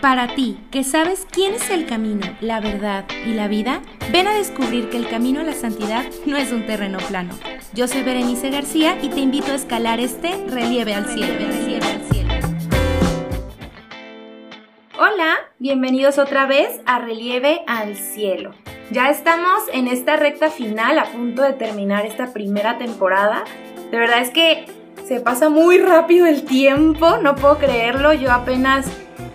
Para ti, que sabes quién es el camino, la verdad y la vida, ven a descubrir que el camino a la santidad no es un terreno plano. Yo soy Berenice García y te invito a escalar este relieve al cielo. Hola, bienvenidos otra vez a Relieve al Cielo. Ya estamos en esta recta final, a punto de terminar esta primera temporada. De verdad es que se pasa muy rápido el tiempo, no puedo creerlo. Yo apenas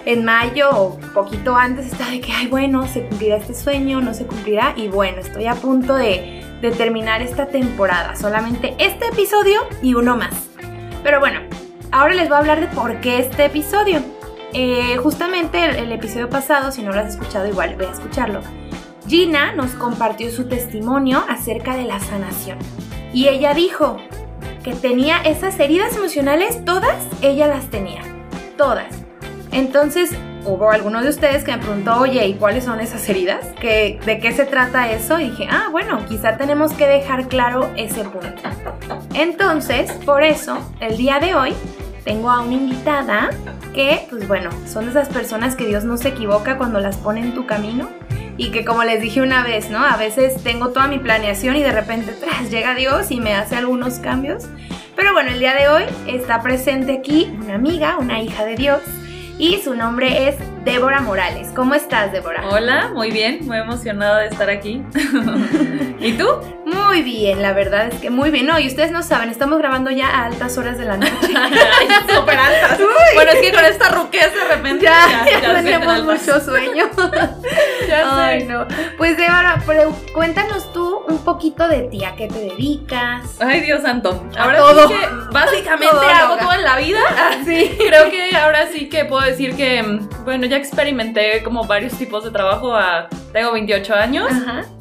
en mayo o poquito antes estaba de que, ay, bueno, se cumplirá este sueño, no se cumplirá. Y bueno, estoy a punto de, terminar esta temporada. Solamente este episodio y uno más. Pero bueno, ahora les voy a hablar de por qué este episodio. Eh, justamente el, el, episodio pasado, si no lo has escuchado, igual voy a escucharlo. Gina nos compartió su testimonio acerca de la sanación. Y ella dijo que tenía esas heridas emocionales, todas, ella las tenía. Todas. Entonces, hubo algunos de ustedes que me preguntó, oye, ¿y cuáles son esas heridas? ¿De qué se trata eso? Y dije, ah, bueno, quizá tenemos que dejar claro ese punto. Entonces, por eso, el día de hoy, tengo a una invitada que, pues bueno, son esas personas que Dios no se equivoca cuando las pone en tu camino. Y que como les dije una vez, ¿no? A veces tengo toda mi planeación y de repente tras llega Dios y me hace algunos cambios. Pero bueno, el día de hoy está presente aquí una amiga, una hija de Dios, y su nombre es Débora Morales. ¿Cómo estás, Débora? Hola, muy bien, muy emocionada de estar aquí. ¿Y tú? Muy bien, la verdad es que muy bien. No, y ustedes no saben, estamos grabando ya a altas horas de la noche. Súper altas. Bueno, es que con esta ruquez de repente ya, ya, tenemos mucho sueño. ya Ay, no. Pues Débora, cuéntanos tú un poquito de ti, a qué te dedicas. Ay, Dios santo. Ahora todo. sí que básicamente hago todo en la vida. Sí. Creo que ahora sí que puedo decir que, bueno, ya experimenté como varios tipos de trabajo. A, tengo 28 años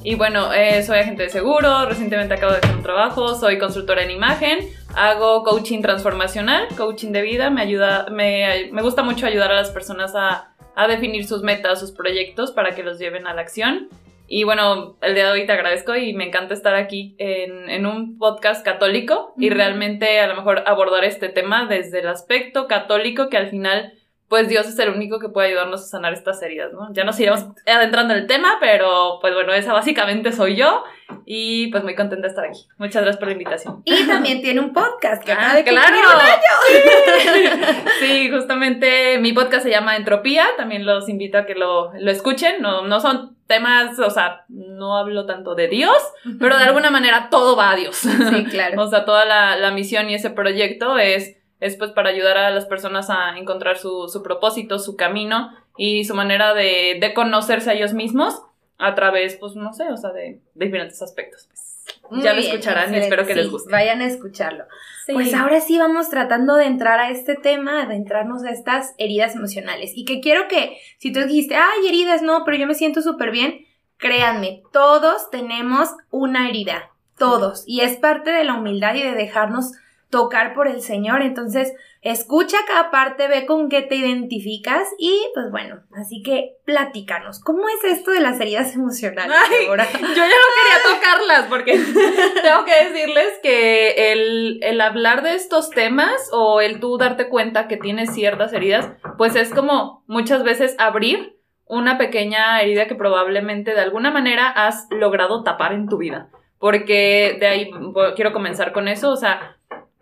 y bueno, eh, soy agente de seguro, recientemente acabo de hacer un trabajo, soy consultora en imagen, hago coaching transformacional, coaching de vida, me ayuda, me, me gusta mucho ayudar a las personas a, a definir sus metas, sus proyectos para que los lleven a la acción. Y bueno, el día de hoy te agradezco y me encanta estar aquí en, en un podcast católico y realmente a lo mejor abordar este tema desde el aspecto católico que al final pues Dios es el único que puede ayudarnos a sanar estas heridas, ¿no? Ya nos iremos adentrando en el tema, pero pues bueno, esa básicamente soy yo y pues muy contenta de estar aquí. Muchas gracias por la invitación. Y también tiene un podcast que ah, claro. Sí. justamente mi podcast se llama Entropía, también los invito a que lo, lo escuchen, no, no son temas, o sea, no hablo tanto de Dios, pero de alguna manera todo va a Dios. Sí, claro. o sea, toda la, la misión y ese proyecto es es pues para ayudar a las personas a encontrar su, su propósito, su camino y su manera de, de, conocerse a ellos mismos a través, pues no sé, o sea, de, diferentes aspectos. Pues. ya lo escucharán y espero que les guste. Vayan a escucharlo. Pues ahora sí vamos tratando de entrar a este tema, de entrarnos a estas heridas emocionales. Y que quiero que, si tú dijiste, ay, heridas, no, pero yo me siento súper bien, créanme, todos tenemos una herida, todos. Y es parte de la humildad y de dejarnos tocar por el Señor. Entonces, escucha cada parte, ve con qué te identificas y pues bueno, así que platícanos, ¿cómo es esto de las heridas emocionales? yo ya no quería tocarlas porque tengo que decirles que el, el hablar de estos temas o el tú darte cuenta que tienes ciertas heridas, pues es como muchas veces abrir una pequeña herida que probablemente de alguna manera has logrado tapar en tu vida. Porque de ahí quiero comenzar con eso, o sea,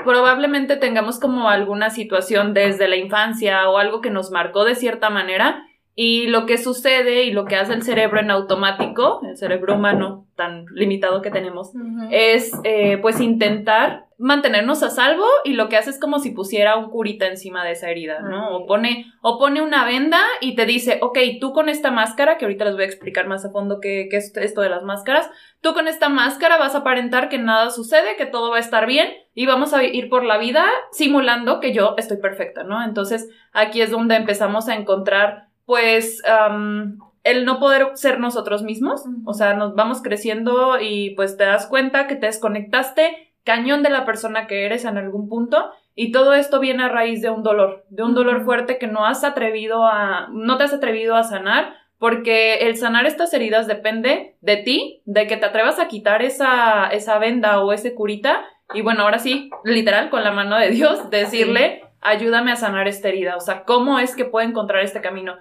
probablemente tengamos como alguna situación desde la infancia o algo que nos marcó de cierta manera y lo que sucede y lo que hace el cerebro en automático, el cerebro humano tan limitado que tenemos, es eh, pues intentar mantenernos a salvo y lo que hace es como si pusiera un curita encima de esa herida, ¿no? O pone, o pone una venda y te dice, ok, tú con esta máscara, que ahorita les voy a explicar más a fondo qué, qué es esto de las máscaras, tú con esta máscara vas a aparentar que nada sucede, que todo va a estar bien y vamos a ir por la vida simulando que yo estoy perfecta, ¿no? Entonces aquí es donde empezamos a encontrar, pues, el no poder ser nosotros mismos, o sea, nos vamos creciendo y pues te das cuenta que te desconectaste cañón de la persona que eres en algún punto y todo esto viene a raíz de un dolor, de un dolor fuerte que no has atrevido a, no te has atrevido a sanar porque el sanar estas heridas depende de ti, de que te atrevas a quitar esa, esa venda o ese curita y bueno, ahora sí, literal, con la mano de Dios, decirle, ayúdame a sanar esta herida, o sea, ¿cómo es que puedo encontrar este camino?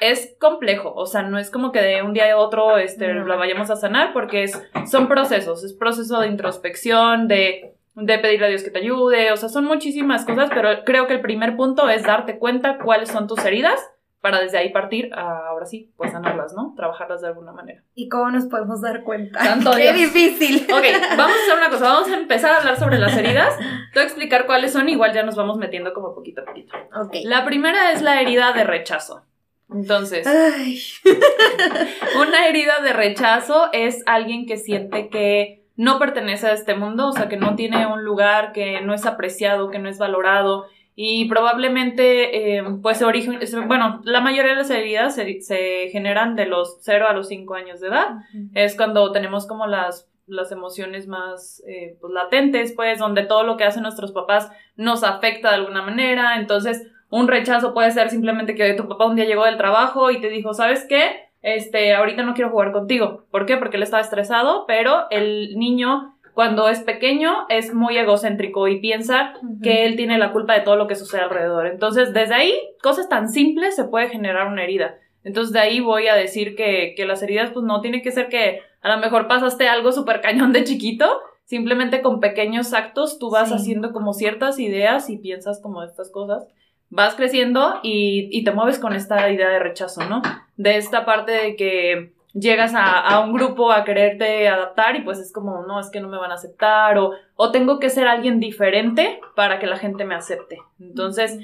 Es complejo, o sea, no es como que de un día a otro este, la vayamos a sanar, porque es, son procesos, es proceso de introspección, de, de pedirle a Dios que te ayude, o sea, son muchísimas cosas, pero creo que el primer punto es darte cuenta cuáles son tus heridas para desde ahí partir a, ahora sí, pues sanarlas, ¿no? Trabajarlas de alguna manera. ¿Y cómo nos podemos dar cuenta? Santo ¡Qué Dios. difícil! Ok, vamos a hacer una cosa, vamos a empezar a hablar sobre las heridas, te voy a explicar cuáles son, igual ya nos vamos metiendo como poquito a poquito. Ok. La primera es la herida de rechazo. Entonces, Ay. una herida de rechazo es alguien que siente que no pertenece a este mundo, o sea, que no tiene un lugar, que no es apreciado, que no es valorado. Y probablemente, eh, pues, origen, bueno, la mayoría de las heridas se, se generan de los 0 a los 5 años de edad. Es cuando tenemos como las, las emociones más eh, pues, latentes, pues, donde todo lo que hacen nuestros papás nos afecta de alguna manera. Entonces, un rechazo puede ser simplemente que tu papá un día llegó del trabajo y te dijo, ¿sabes qué? Este, ahorita no quiero jugar contigo. ¿Por qué? Porque él estaba estresado, pero el niño, cuando es pequeño, es muy egocéntrico y piensa que él tiene la culpa de todo lo que sucede alrededor. Entonces, desde ahí, cosas tan simples se puede generar una herida. Entonces, de ahí voy a decir que, que las heridas, pues no tiene que ser que a lo mejor pasaste algo súper cañón de chiquito. Simplemente con pequeños actos tú vas Sí. haciendo como ciertas ideas y piensas como estas cosas. Vas creciendo y, y te mueves con esta idea de rechazo, ¿no? De esta parte de que llegas a, a un grupo a quererte adaptar y pues es como, no, es que no me van a aceptar o, o tengo que ser alguien diferente para que la gente me acepte. Entonces,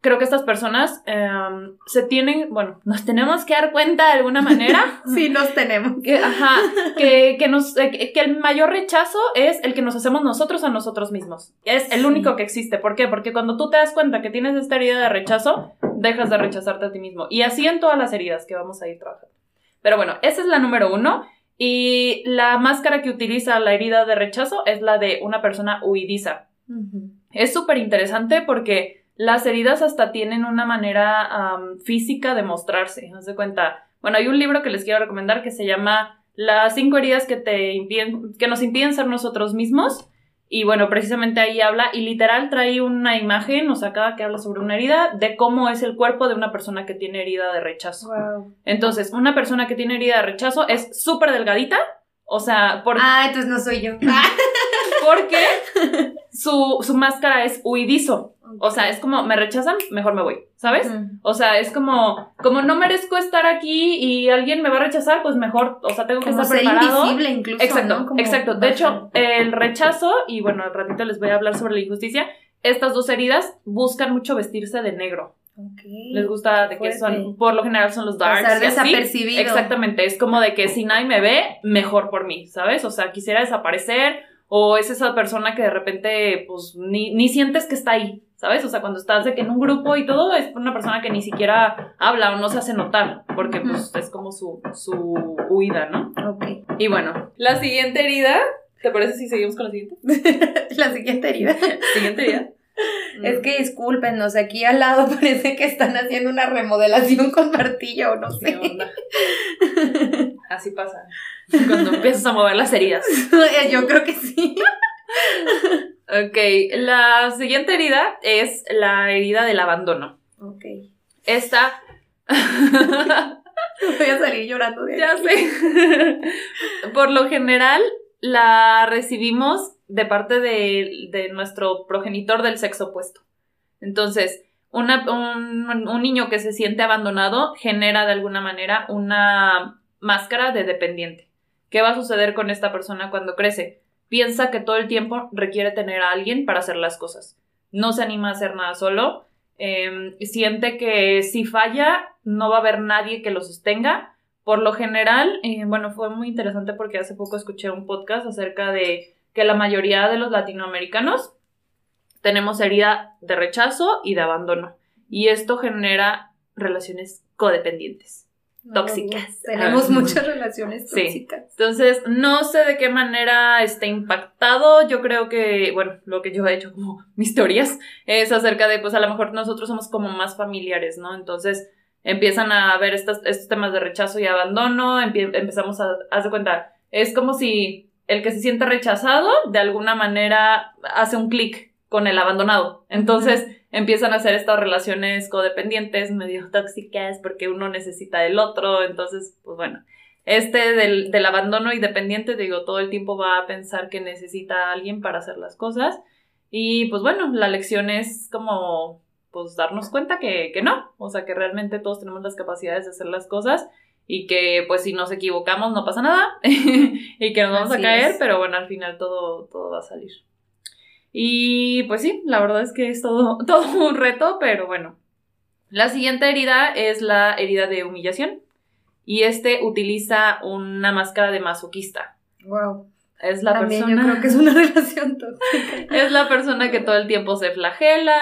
creo que estas personas em, se tienen, bueno, nos tenemos que dar cuenta de alguna manera. Sí, nos tenemos. Que, ajá, que, que, nos, eh, que el mayor rechazo es el que nos hacemos nosotros a nosotros mismos. Es el Sí. único que existe. ¿Por qué? Porque cuando tú te das cuenta que tienes esta herida de rechazo, dejas de rechazarte a ti mismo. Y así en todas las heridas que vamos a ir trabajando. Pero bueno, esa es la número uno. Y la máscara que utiliza la herida de rechazo es la de una persona huidiza. Es súper interesante porque las heridas hasta tienen una manera física de mostrarse. Haz de cuenta. Bueno, hay un libro que les quiero recomendar que se llama Las cinco heridas que, te impiden, que nos impiden ser nosotros mismos. Y bueno, precisamente ahí habla y literal trae una imagen, o sea, cada que habla sobre una herida, de cómo es el cuerpo de una persona que tiene herida de rechazo. Wow. Entonces, una persona que tiene herida de rechazo es súper delgadita, o sea, por, Ah, entonces no soy yo. porque su, su máscara es huidizo. O sea, es como, me rechazan, mejor me voy, ¿sabes? Mm. O sea, es como, como no merezco estar aquí y alguien me va a rechazar, pues mejor, o sea, tengo que Como estar ser preparado. invisible incluso, Exacto, ¿no? Como exacto. De hecho, el rechazo, y bueno, al ratito les voy a hablar sobre la injusticia, estas dos heridas buscan mucho vestirse de negro. Les gusta de que son, por lo general son los darks. Pasar así. desapercibido. Exactamente, es como de que si nadie me ve, mejor por mí, ¿sabes? O sea, quisiera desaparecer o es esa persona que de repente, pues, ni, ni sientes que está ahí, ¿sabes? O sea, cuando estás de que en un grupo y todo, es una persona que ni siquiera habla o no se hace notar, porque pues es como su, su huida, ¿no? Ok. Y bueno, la siguiente herida, ¿te parece si seguimos con la siguiente? La siguiente herida. Siguiente herida. Es que discúlpenos, aquí al lado parece que están haciendo una remodelación con martillo o no ¿Qué sé. onda? Así pasa. Cuando empiezas a mover las heridas. Yo creo que sí. Ok, la siguiente herida es la herida del abandono. Ok. Esta. Voy a salir llorando de ya aquí. sé. Por lo general, la recibimos de parte de, de nuestro progenitor del sexo opuesto. Entonces, un, un niño que se siente abandonado genera de alguna manera una máscara de dependiente. ¿Qué va a suceder con esta persona cuando crece? Piensa que todo el tiempo requiere tener a alguien para hacer las cosas. No se anima a hacer nada solo. eh, siente que si falla no va a haber nadie que lo sostenga. Por lo general, eh, bueno, fue muy interesante porque hace poco escuché un podcast acerca de que la mayoría de los latinoamericanos tenemos herida de rechazo y de abandono. Y esto genera relaciones codependientes. tóxicas. Tenemos Ah. muchas relaciones Sí. tóxicas. Entonces, no sé de qué manera esté impactado. Yo creo que, bueno, lo que yo he hecho como mis teorías es acerca de, pues a lo mejor nosotros somos como más familiares, ¿no? Entonces, empiezan a ver estas, estos temas de rechazo y abandono, empezamos a, haz de cuenta, es como si el que se siente rechazado de alguna manera hace un clic con el abandonado. Entonces empiezan a hacer estas relaciones codependientes, medio tóxicas, porque uno necesita del otro. Entonces, pues bueno, este del, del abandono y dependiente, digo, todo el tiempo va a pensar que necesita a alguien para hacer las cosas. Y pues bueno, la lección es como pues darnos cuenta que, que no, o sea que realmente todos tenemos las capacidades de hacer las cosas y que pues si nos equivocamos no pasa nada y que nos vamos a caer, pero bueno, al final todo, todo va a salir. Y pues sí, la verdad es que es todo, todo un reto, pero bueno. La siguiente herida es la herida de humillación y este utiliza una máscara de masoquista. Wow. Es la También persona. yo creo que es una relación tóxica. Es la persona que todo el tiempo se flagela,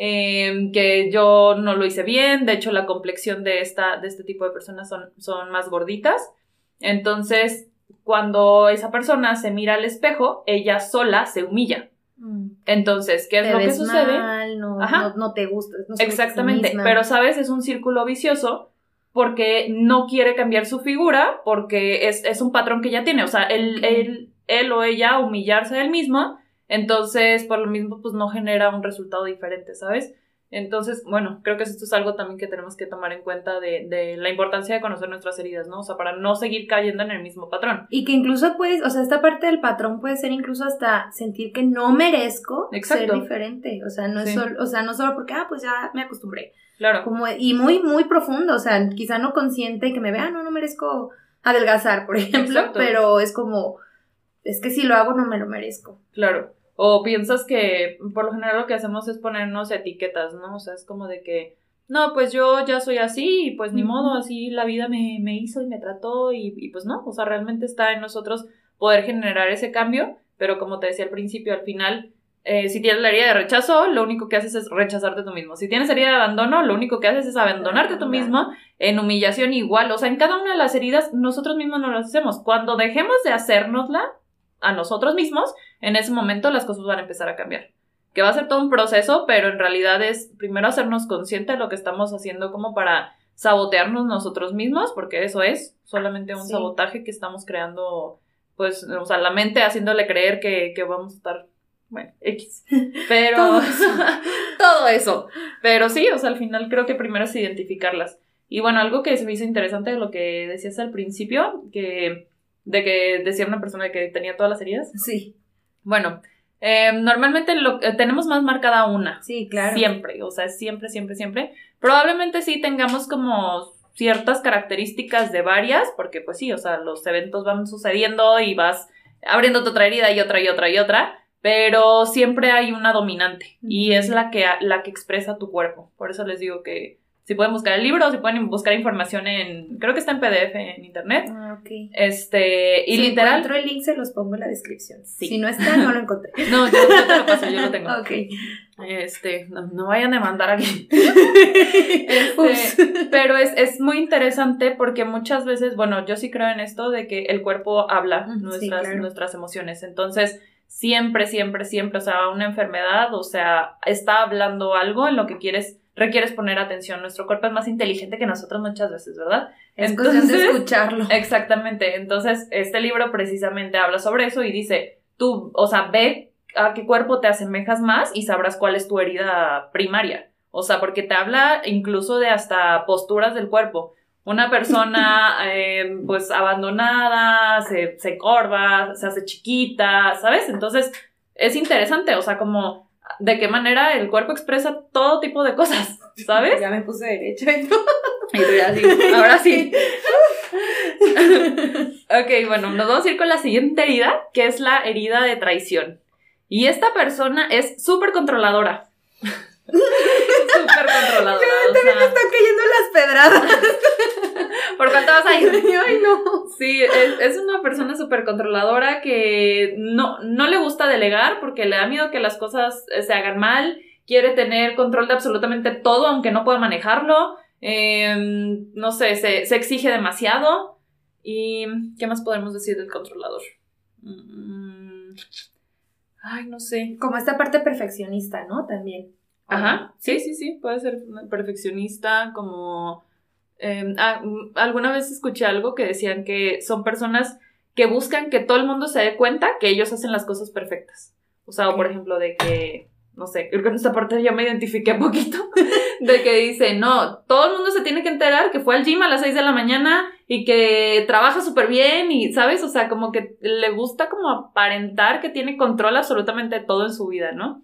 eh, que yo no lo hice bien, de hecho la complexión de, esta, de este tipo de personas son, son más gorditas. Entonces, cuando esa persona se mira al espejo, ella sola se humilla. Mm. Entonces, ¿qué es Te lo que sucede? mal, no, Ajá. no, no te gusta. no Exactamente, pero sabes, es un círculo vicioso porque no quiere cambiar su figura porque es, es un patrón que ya tiene, o sea, él, él, él o ella humillarse a él mismo, entonces por lo mismo pues no genera un resultado diferente, ¿sabes? Entonces, bueno, creo que esto es algo también que tenemos que tomar en cuenta de, de la importancia de conocer nuestras heridas, ¿no? O sea, para no seguir cayendo en el mismo patrón. Y que incluso puedes, o sea, esta parte del patrón puede ser incluso hasta sentir que no merezco Exacto. ser diferente. O sea, no es Sí. solo, o sea, no solo porque, ah, pues ya me acostumbré. Claro. Como, y muy, muy profundo, o sea, quizá no consciente que me vea, "Ah, no, no merezco adelgazar, por ejemplo, Exacto. pero es como, es que si lo hago no me lo merezco. Claro. O piensas que por lo general lo que hacemos es ponernos etiquetas, ¿no? O sea, es como de que, no, pues yo ya soy así y pues ni modo, así la vida me, me hizo y me trató y, y pues no, o sea, realmente está en nosotros poder generar ese cambio, pero como te decía al principio, al final, eh, si tienes la herida de rechazo, lo único que haces es rechazarte tú mismo. Si tienes herida de abandono, lo único que haces es abandonarte tú mismo en humillación igual. O sea, en cada una de las heridas nosotros mismos no las hacemos. Cuando dejemos de hacérnosla a nosotros mismos, en ese momento las cosas van a empezar a cambiar. Que va a ser todo un proceso, pero en realidad es primero hacernos consciente de lo que estamos haciendo como para sabotearnos nosotros mismos, porque eso es solamente un Sí. sabotaje que estamos creando, pues, o sea, la mente haciéndole creer que, que vamos a estar, bueno, X. Pero Todo todo eso. Pero sí, o sea, al final creo que primero es identificarlas. Y bueno, algo que se me hizo interesante de lo que decías al principio, que de que decía una persona que tenía todas las heridas. Sí, Bueno, eh, normalmente lo, eh, tenemos más marcada una. sí, claro. Siempre, o sea, siempre, siempre, siempre. Probablemente sí tengamos como ciertas características de varias, porque pues sí, o sea, los eventos van sucediendo y vas abriéndote otra herida y otra y otra y otra, pero siempre hay una dominante y es la que, la que expresa tu cuerpo. Por eso les digo que si pueden buscar el libro, si pueden buscar información en, creo que está en PDF en internet, Ah, ok. este, y si literal... encuentro el link se los pongo en la descripción. Sí. Si no está, no lo encontré. No, yo, yo te lo paso, yo lo tengo. ok. Este, no, no vayan a demandar a alguien. Este, pero es, es muy interesante porque muchas veces, bueno, yo sí creo en esto de que el cuerpo habla sí, nuestras, claro. nuestras emociones. Entonces, siempre, siempre, siempre, o sea, una enfermedad, o sea, está hablando algo en lo que quieres, requieres poner atención. Nuestro cuerpo es más inteligente que nosotros muchas veces, ¿verdad? Es cuestión de Entonces- escucharlo. Exactamente. Entonces, este libro precisamente habla sobre eso y dice, tú, o sea, ve a qué cuerpo te asemejas más y sabrás cuál es tu herida primaria. O sea, porque te habla incluso de hasta posturas del cuerpo. Una persona, eh, pues, abandonada, se, se corva, se hace chiquita, ¿sabes? Entonces, es interesante, o sea, como de qué manera el cuerpo expresa todo tipo de cosas, ¿sabes? Ya me puse derecha y todo. Y tú ya sí, ahora sí. ok, bueno, nos vamos a ir con la siguiente herida, que es la herida de traición. Y esta persona es súper controladora. Súper controladora. o sea, Me están cayendo las pedradas. ¿Por cuánto vas a ir? Ay, no. Sí, es, es una persona súper controladora que no, no le gusta delegar porque le da miedo que las cosas eh, se hagan mal, quiere tener control de absolutamente todo aunque no pueda manejarlo, eh, no sé, se, se exige demasiado. ¿Y qué más podemos decir del controlador? Mm, ay, no sé. Como esta parte perfeccionista, ¿no? También. Ajá, sí, sí, sí, puede ser perfeccionista, como... eh, ah, mm, alguna vez escuché algo que decían que son personas que buscan que todo el mundo se dé cuenta que ellos hacen las cosas perfectas. O sea, o por ejemplo, de que, no sé, creo que en esta parte yo me identifiqué un poquito, de que dice, no, todo el mundo se tiene que enterar que fue al gym a las 6 de la mañana y que trabaja súper bien y, ¿sabes? O sea, como que le gusta como aparentar que tiene control absolutamente de todo en su vida, ¿no?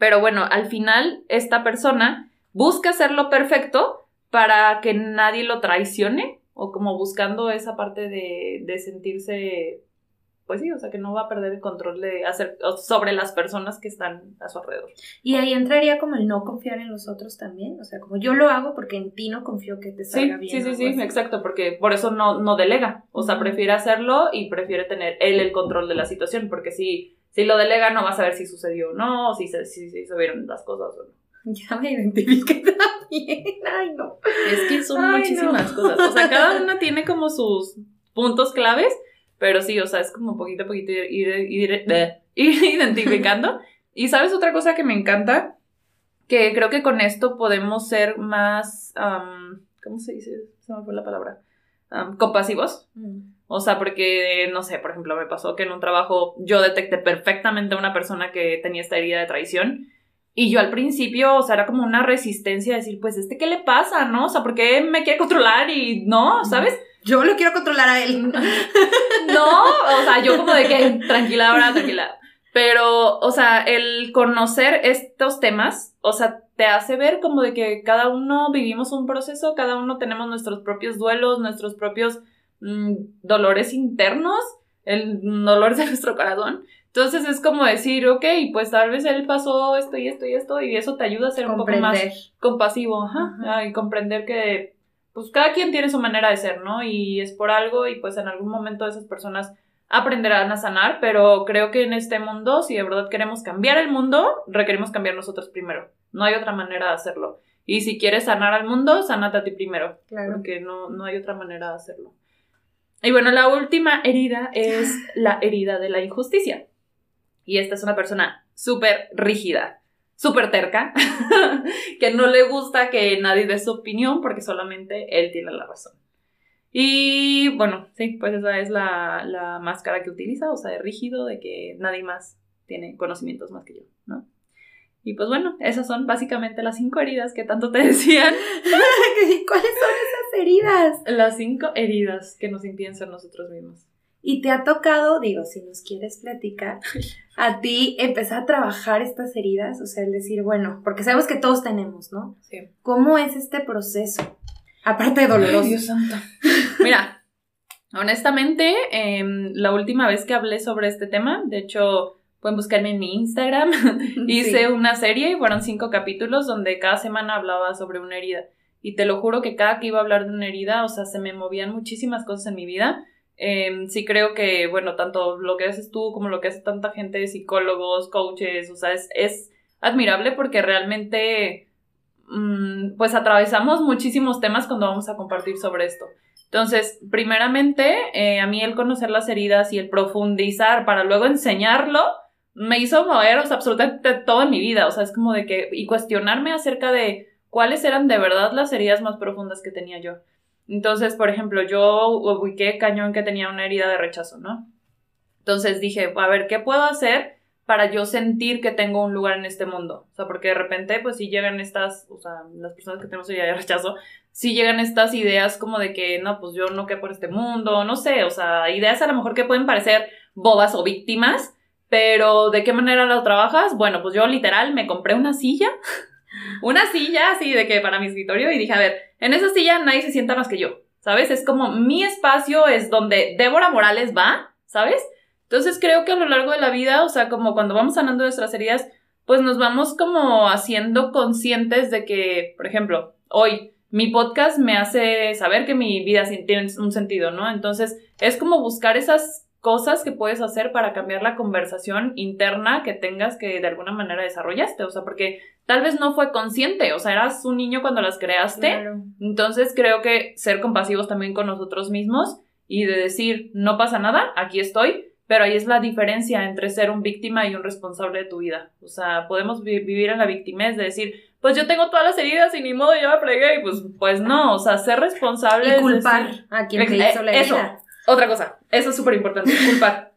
Pero bueno, al final esta persona busca hacerlo perfecto para que nadie lo traicione o como buscando esa parte de, de sentirse pues sí, o sea, que no va a perder el control de hacer sobre las personas que están a su alrededor. Y ahí entraría como el no confiar en los otros también, o sea, como yo lo hago porque en ti no confío que te salga bien. Sí, sí, sí, exacto, porque por eso no, no delega, o sea, prefiere hacerlo y prefiere tener él el control de la situación, porque si, si lo delega no va a saber si sucedió o no, si se, si, si vieron las cosas o no. Ya me identifiqué también. Ay, no. Es que son muchísimas cosas. O sea, cada una tiene como sus puntos claves pero sí, o sea, es como poquito a poquito ir, identificando. y sabes otra cosa que me encanta, que creo que con esto podemos ser más, ¿cómo se dice? Se me fue la palabra. Compasivos. Mm. O sea, porque, no sé, por ejemplo, me pasó que en un trabajo yo detecté perfectamente a una persona que tenía esta herida de traición. Y yo al principio, o sea, era como una resistencia a decir, pues, ¿este qué le pasa, no? O sea, ¿por qué me quiere controlar y no, ¿sabes? Yo lo quiero controlar a él. no, o sea, yo como de que tranquila ahora, tranquila. Pero, o sea, el conocer estos temas, o sea, te hace ver como de que cada uno vivimos un proceso, cada uno tenemos nuestros propios duelos, nuestros propios mm, dolores internos, el dolor de nuestro corazón. Entonces es como decir, ok, pues tal vez él pasó esto y esto y esto, y eso te ayuda a ser un poco más compasivo, ajá, y comprender que pues cada quien tiene su manera de ser, ¿no? Y es por algo y pues en algún momento esas personas aprenderán a sanar, pero creo que en este mundo, si de verdad queremos cambiar el mundo, requerimos cambiar nosotros primero. No hay otra manera de hacerlo. Y si quieres sanar al mundo, sanate a ti primero. Claro. Porque no, no hay otra manera de hacerlo. Y bueno, la última herida es la herida de la injusticia. Y esta es una persona súper rígida súper terca, que no le gusta que nadie dé su opinión porque solamente él tiene la razón. Y bueno, sí, pues esa es la, máscara que utiliza, o sea, de rígido, de que nadie más tiene conocimientos más que yo, ¿no? Y pues bueno, esas son básicamente las cinco heridas que tanto te decían. ¿Cuáles son esas heridas? Las cinco heridas que nos impiden ser nosotros mismos. Y te ha tocado, digo, si nos quieres platicar, a ti empezar a trabajar estas heridas, o sea, el decir, bueno, porque sabemos que todos tenemos, ¿no? Sí. ¿Cómo es este proceso? Aparte de doloroso. Dios santo. Mira, honestamente, em, la última vez que hablé sobre este tema, de hecho, pueden buscarme en mi Instagram, hice una serie y fueron cinco capítulos donde cada semana hablaba sobre una herida. Y te lo juro que cada que iba a hablar de una herida, o sea, se me movían muchísimas cosas en mi vida Em, sí creo que, bueno, tanto lo que haces tú como lo que hace tanta gente, psicólogos, coaches, o sea, es, admirable porque realmente, pues atravesamos muchísimos temas cuando vamos a compartir sobre esto. Entonces, primeramente, eh, a mí el conocer las heridas y el profundizar para luego enseñarlo, me hizo mover, absolutamente todo en mi vida, o sea, es como de que, y cuestionarme acerca de cuáles eran de verdad las heridas más profundas que tenía yo. Entonces, por ejemplo, yo ubiqué cañón que tenía una herida de rechazo, ¿no? Entonces dije, a ver, ¿qué puedo hacer para yo sentir que tengo un lugar en este mundo? O sea, porque de repente, pues sí llegan estas, o sea, las personas que tenemos herida de rechazo, sí llegan estas ideas como de que, no, pues yo no quedo por este mundo, no sé, o sea, ideas a lo mejor que pueden parecer bobas o víctimas, pero ¿de qué manera lo trabajas? Bueno, pues yo literal me compré una silla una silla así de que para mi escritorio y dije, a ver, en esa silla nadie se sienta más que yo, ¿sabes? Es como mi espacio es donde Débora Morales va, ¿sabes? Entonces creo que a lo largo de la vida, o sea, como cuando vamos sanando nuestras heridas, pues nos vamos como haciendo conscientes de que, por ejemplo, hoy mi podcast me hace saber que mi vida tiene un sentido, ¿no? Entonces es como buscar esas cosas que puedes hacer para cambiar la conversación interna que tengas que de alguna manera desarrollaste, o sea, porque tal vez no fue consciente, o sea, eras un niño cuando las creaste, entonces creo que ser compasivos también con nosotros mismos y de decir, no pasa nada, aquí estoy, pero ahí es la diferencia entre ser un víctima y un responsable de tu vida, o sea, podemos vivir en la victimez de decir, pues yo tengo todas las heridas y ni modo, yo me fregué, y pues, pues no, o sea, ser responsable. Y culpar a quien te hizo la herida. Eso, otra cosa, eso es súper importante, culpar.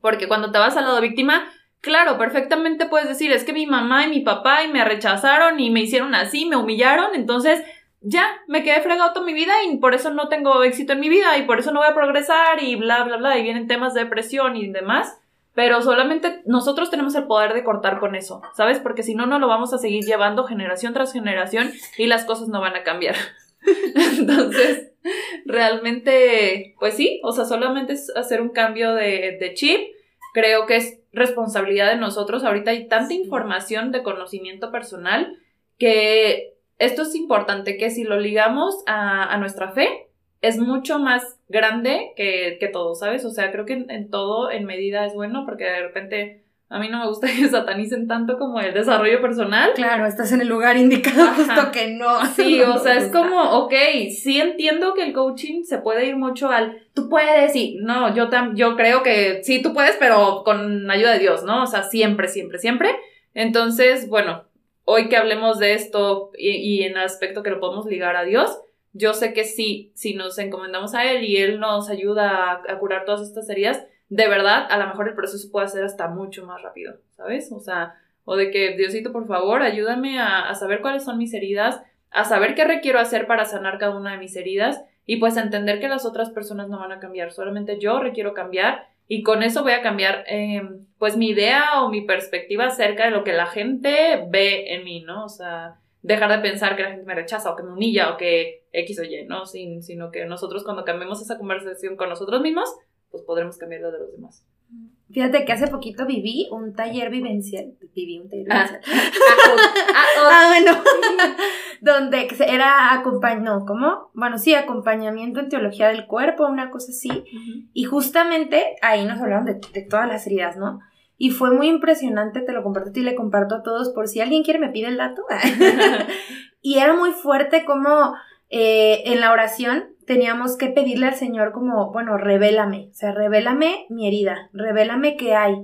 Porque cuando te vas al lado víctima, Claro, perfectamente puedes decir, es que mi mamá y mi papá y me rechazaron y me hicieron así, me humillaron, entonces ya me quedé fregado toda mi vida y por eso no tengo éxito en mi vida y por eso no voy a progresar y bla, bla, bla, y vienen temas de depresión y demás. Pero solamente nosotros tenemos el poder de cortar con eso, ¿sabes? Porque si no, no lo vamos a seguir llevando generación tras generación y las cosas no van a cambiar. Entonces, realmente, pues sí, o sea, solamente es hacer un cambio de, de chip. Creo que es responsabilidad de nosotros. Ahorita hay tanta información de conocimiento personal que esto es importante, que si lo ligamos a, nuestra fe, es mucho más grande que, todo, ¿sabes? O sea, creo que en, todo, en medida es bueno, porque de repente a mí no me gusta que satanicen tanto como el desarrollo personal. Claro, estás en el lugar indicado, justo que no. Sí, o sea, es como, ok, sí entiendo que el coaching se puede ir mucho al, tú puedes, y no, yo, yo creo que sí, tú puedes, pero con ayuda de Dios, ¿no? O sea, siempre, siempre, siempre. Entonces, bueno, hoy que hablemos de esto y, en el aspecto que lo podemos ligar a Dios, yo sé que sí, si nos encomendamos a Él y Él nos ayuda a, curar todas estas heridas, de verdad, a lo mejor el proceso puede ser hasta mucho más rápido, ¿sabes? O sea, o de que, Diosito, por favor, ayúdame a, a saber cuáles son mis heridas, a saber qué requiero hacer para sanar cada una de mis heridas y pues entender que las otras personas no van a cambiar, solamente yo requiero cambiar y con eso voy a cambiar, em, pues, mi idea o mi perspectiva acerca de lo que la gente ve en mí, ¿no? O sea, dejar de pensar que la gente me rechaza o que me humilla o que X o Y, ¿no? Sin, sino que nosotros cuando cambiemos esa conversación con nosotros mismos, pues podremos cambiar lo de los demás. Fíjate que hace poquito viví un taller vivencial. Viví un taller ah. vivencial. Ah, ah, ah, bueno. Donde era acompañamiento, ¿cómo? Bueno, sí, acompañamiento en teología del cuerpo, una cosa así. Y justamente ahí nos hablaron de, todas las heridas, ¿no? Y fue muy impresionante, te lo comparto y le comparto a todos por si alguien quiere me pide el dato. y era muy fuerte como eh, en la oración teníamos que pedirle al Señor como, bueno, revélame, o sea, revélame mi herida, revélame qué hay.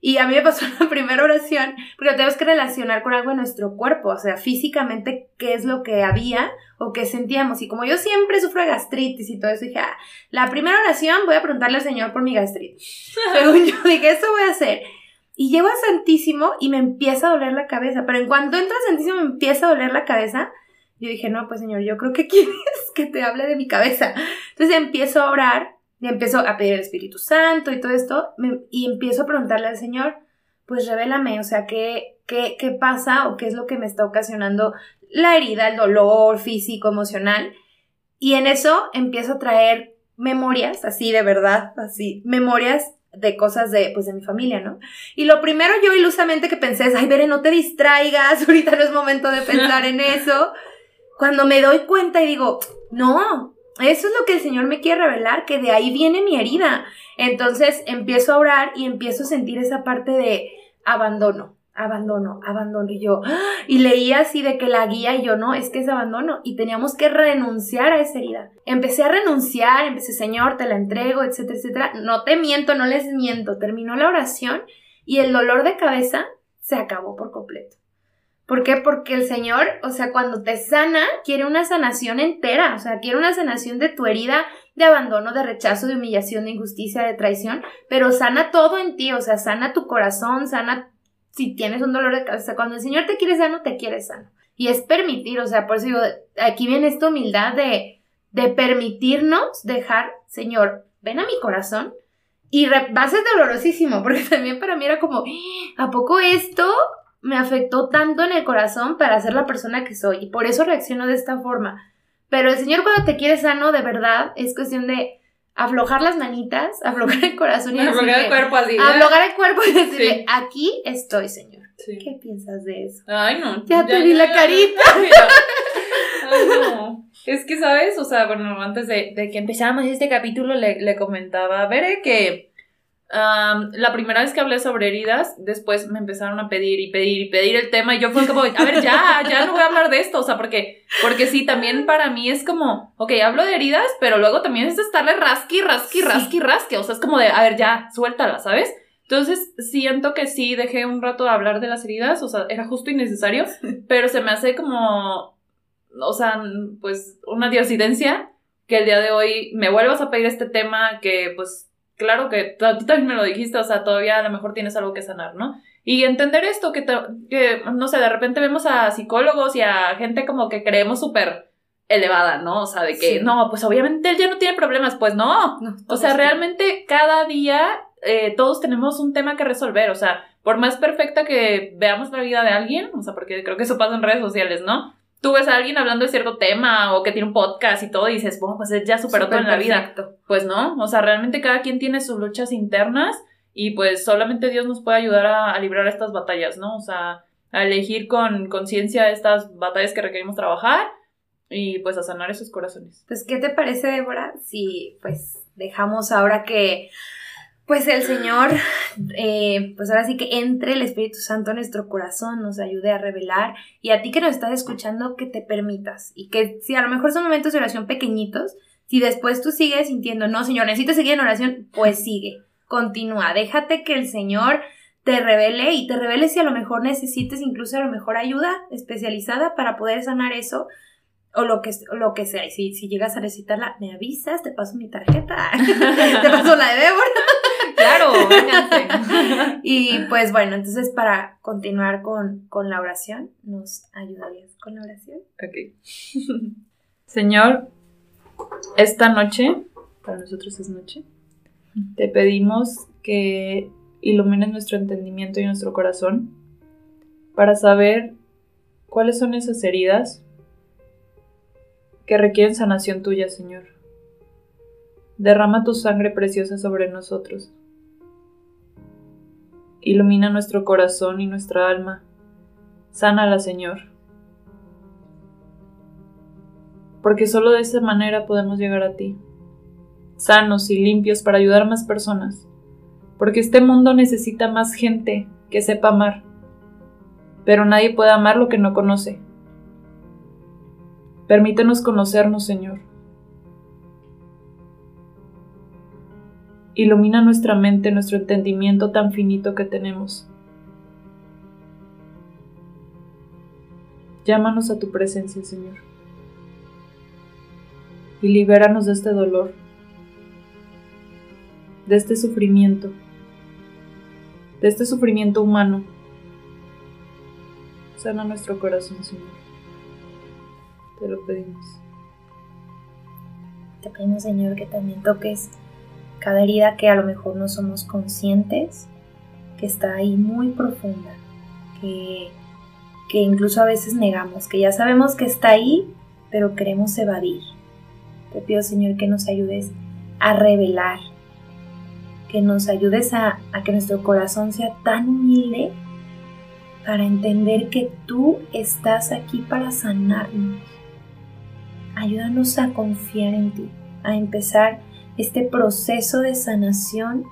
Y a mí me pasó la primera oración, porque tenemos que relacionar con algo en nuestro cuerpo, o sea, físicamente qué es lo que había o qué sentíamos. Y como yo siempre sufro de gastritis y todo eso, dije, ah, la primera oración voy a preguntarle al Señor por mi gastritis. Según yo dije, eso voy a hacer. Y llego a Santísimo y me empieza a doler la cabeza, pero en cuanto entro a Santísimo me empieza a doler la cabeza yo dije, no, pues señor, yo creo que quieres que te hable de mi cabeza. Entonces empiezo a orar, y empiezo a pedir el Espíritu Santo y todo esto, y empiezo a preguntarle al Señor, pues revélame, o sea, ¿qué, qué, qué pasa o qué es lo que me está ocasionando la herida, el dolor físico, emocional. Y en eso empiezo a traer memorias, así de verdad, así, memorias de cosas de, pues, de mi familia, ¿no? Y lo primero yo ilusamente que pensé es, ay, Bere, no te distraigas, ahorita no es momento de pensar en eso cuando me doy cuenta y digo, no, eso es lo que el Señor me quiere revelar, que de ahí viene mi herida. Entonces empiezo a orar y empiezo a sentir esa parte de abandono, abandono, abandono. Y yo, ¡ah! y leía así de que la guía y yo, no, es que es abandono. Y teníamos que renunciar a esa herida. Empecé a renunciar, empecé, Señor, te la entrego, etcétera, etcétera. No te miento, no les miento. Terminó la oración y el dolor de cabeza se acabó por completo. ¿Por qué? Porque el Señor, o sea, cuando te sana, quiere una sanación entera, o sea, quiere una sanación de tu herida de abandono, de rechazo, de humillación, de injusticia, de traición, pero sana todo en ti, o sea, sana tu corazón, sana si tienes un dolor de cabeza. Cuando el Señor te quiere sano, te quiere sano. Y es permitir, o sea, por eso digo, aquí viene esta humildad de, de permitirnos dejar, Señor, ven a mi corazón. Y va a ser dolorosísimo, porque también para mí era como. ¿a poco esto me afectó tanto en el corazón para ser la persona que soy y por eso reacciono de esta forma. Pero el Señor cuando te quiere sano, de verdad, es cuestión de aflojar las manitas, aflojar el corazón y aflojar el cuerpo así. Aflojar el cuerpo y decirle, aquí estoy, Señor. ¿Qué piensas de eso? Ay, no. Ya, te vi la carita. Ay, no. Es que, ¿sabes? O sea, bueno, antes de, que empezáramos este capítulo, le, le comentaba a Bere que la primera vez que hablé sobre heridas, después me empezaron a pedir y pedir y pedir el tema y yo fue como, a ver, ya, ya no voy a hablar de esto, o sea, porque, porque sí, también para mí es como, ok, hablo de heridas, pero luego también es estarle rasqui, rasqui, rasqui, rasqui, o sea, es como de, a ver, ya, suéltala, ¿sabes? Entonces, siento que sí, dejé un rato de hablar de las heridas, o sea, era justo y necesario, pero se me hace como, o sea, pues una diosidencia que el día de hoy me vuelvas a pedir este tema que, pues, claro que tú también me lo dijiste, o sea, todavía a lo mejor tienes algo que sanar, ¿no? Y entender esto, que, que no sé, de repente vemos a psicólogos y a gente como que creemos súper elevada, ¿no? O sea, de que, no, pues obviamente él ya no tiene problemas, pues no. o sea, realmente cada día eh, todos tenemos un tema que resolver, o sea, por más perfecta que veamos la vida de alguien, o sea, porque creo que eso pasa en redes sociales, ¿no? Tú ves a alguien hablando de cierto tema o que tiene un podcast y todo y dices, bueno, pues ya superó todo en la vida. Pues no, o sea, realmente cada quien tiene sus luchas internas y pues solamente Dios nos puede ayudar a, a librar estas batallas, ¿no? O sea, a elegir con conciencia estas batallas que requerimos trabajar y pues a sanar esos corazones. Pues, ¿qué te parece, Débora? Si pues dejamos ahora que pues el Señor, eh, pues ahora sí que entre el Espíritu Santo en nuestro corazón, nos ayude a revelar y a ti que nos estás escuchando que te permitas y que si a lo mejor son momentos de oración pequeñitos, si después tú sigues sintiendo, no, Señor, necesito seguir en oración, pues sigue, continúa, déjate que el Señor te revele y te revele si a lo mejor necesites incluso a lo mejor ayuda especializada para poder sanar eso o lo que, lo que sea. Y si, si llegas a necesitarla, me avisas, te paso mi tarjeta, te paso la de Débora. Claro, vénganse. y pues bueno, entonces para continuar con, con la oración, ¿nos ayudarías con la oración? Ok. Señor, esta noche, para nosotros es noche, te pedimos que ilumines nuestro entendimiento y nuestro corazón para saber cuáles son esas heridas que requieren sanación tuya, Señor. Derrama tu sangre preciosa sobre nosotros. Ilumina nuestro corazón y nuestra alma. Sánala, Señor. Porque solo de esa manera podemos llegar a ti, sanos y limpios para ayudar a más personas. Porque este mundo necesita más gente que sepa amar. Pero nadie puede amar lo que no conoce. Permítenos conocernos, Señor. Ilumina nuestra mente, nuestro entendimiento tan finito que tenemos. Llámanos a tu presencia, Señor. Y libéranos de este dolor, de este sufrimiento, de este sufrimiento humano. Sana nuestro corazón, Señor. Te lo pedimos. Te pedimos, Señor, que también toques cada herida que a lo mejor no somos conscientes, que está ahí muy profunda, que, que incluso a veces negamos, que ya sabemos que está ahí, pero queremos evadir. Te pido, Señor, que nos ayudes a revelar, que nos ayudes a, a que nuestro corazón sea tan humilde para entender que tú estás aquí para sanarnos ayúdanos a confiar en ti, a empezar este proceso de sanación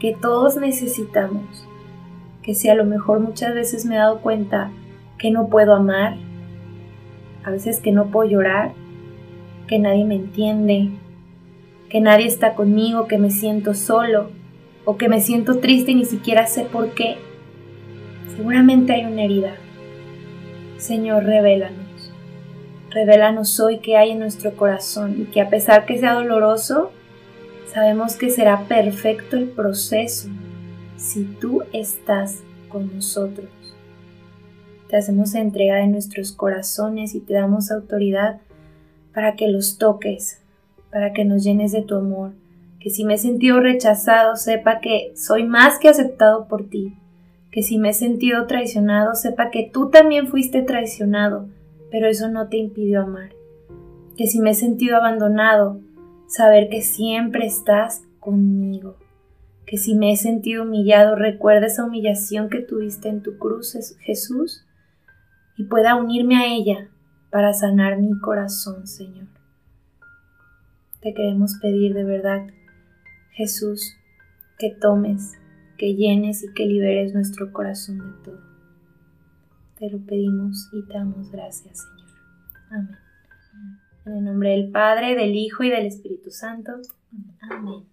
que todos necesitamos. Que si a lo mejor muchas veces me he dado cuenta que no puedo amar, a veces que no puedo llorar, que nadie me entiende, que nadie está conmigo, que me siento solo o que me siento triste y ni siquiera sé por qué. Seguramente hay una herida. Señor, revélanos. Revélanos hoy qué hay en nuestro corazón y que a pesar que sea doloroso, sabemos que será perfecto el proceso si tú estás con nosotros. Te hacemos entrega de nuestros corazones y te damos autoridad para que los toques, para que nos llenes de tu amor, que si me he sentido rechazado, sepa que soy más que aceptado por ti, que si me he sentido traicionado, sepa que tú también fuiste traicionado pero eso no te impidió amar. Que si me he sentido abandonado, saber que siempre estás conmigo. Que si me he sentido humillado, recuerda esa humillación que tuviste en tu cruz, Jesús, y pueda unirme a ella para sanar mi corazón, Señor. Te queremos pedir de verdad, Jesús, que tomes, que llenes y que liberes nuestro corazón de todo. Te lo pedimos y te damos gracias, Señor. Amén. En el nombre del Padre, del Hijo y del Espíritu Santo. Amén.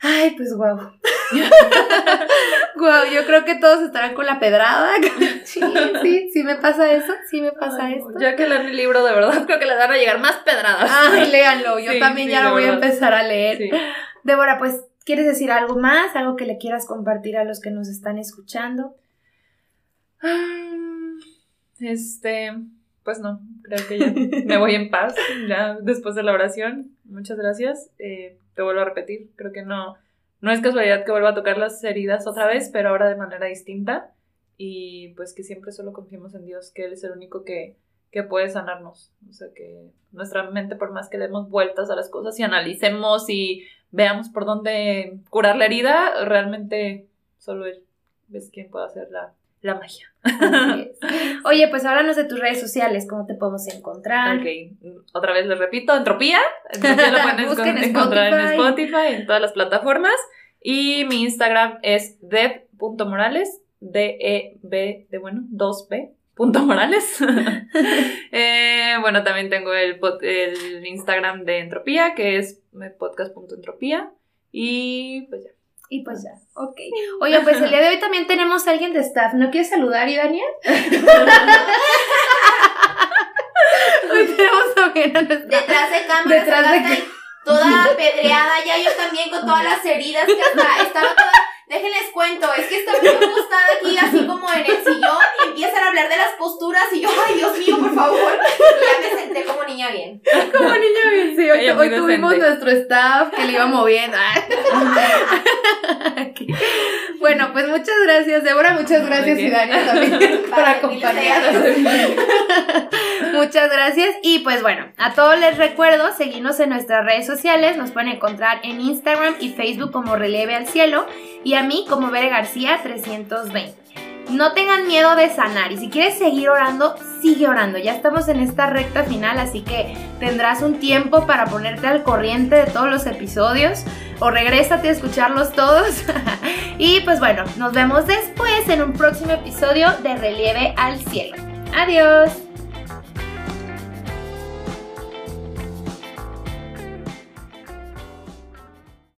Ay, pues guau. guau, yo creo que todos estarán con la pedrada. sí, sí, sí me pasa eso, sí me pasa esto. Ya que lean el libro, de verdad, creo que les van a llegar más pedradas. Ay, léanlo, yo también ya lo voy a empezar a leer. Débora, pues ¿Quieres decir algo más? ¿Algo que le quieras compartir a los que nos están escuchando? Este, pues no, creo que ya me voy en paz, ya después de la oración. Muchas gracias. Eh, te vuelvo a repetir, creo que no, no es casualidad que vuelva a tocar las heridas otra vez, pero ahora de manera distinta. Y pues que siempre solo confiemos en Dios, que Él es el único que, que puede sanarnos. O sea, que nuestra mente, por más que demos vueltas a las cosas y analicemos y veamos por dónde curar la herida, realmente solo Él es quien puede hacer la, la magia. Oye, pues háblanos de tus redes sociales, cómo te podemos encontrar. Ok, otra vez les repito, Entropía. Entropía lo pueden Busquen encontrar en Spotify. En todas las plataformas. Y mi Instagram es deb.morales, D-E-B, de bueno, 2B. Punto Morales. Eh, bueno, también tengo el, el Instagram de Entropía, que es podcast.entropía. Y pues ya. Y pues ya, ok. Oye, pues el día de hoy también tenemos a alguien de staff. ¿No quieres saludar, y Daniel? Hoy tenemos a nuestra... Detrás de cámara, Detrás de toda apedreada, ya yo también con todas las heridas que hasta estaba toda... Déjenles cuento, es que estaba muy acostada aquí así como en el sillón y empiezan a hablar de las posturas y yo, ay Dios mío, por favor. Y ya me senté como niña bien. Como niña bien, sí. Hoy, tuvimos nuestro staff que le iba moviendo. Bueno, pues muchas gracias, Débora. Muchas gracias, y Daniel también por acompañarnos. Muchas gracias. Y pues bueno, a todos les recuerdo seguirnos en nuestras redes sociales. Nos pueden encontrar en Instagram y Facebook como Relieve al Cielo y a mí como Bere García 320. No tengan miedo de sanar y si quieres seguir orando, sigue orando. Ya estamos en esta recta final, así que tendrás un tiempo para ponerte al corriente de todos los episodios o regrésate a escucharlos todos. y pues bueno, nos vemos después en un próximo episodio de Relieve al Cielo. Adiós.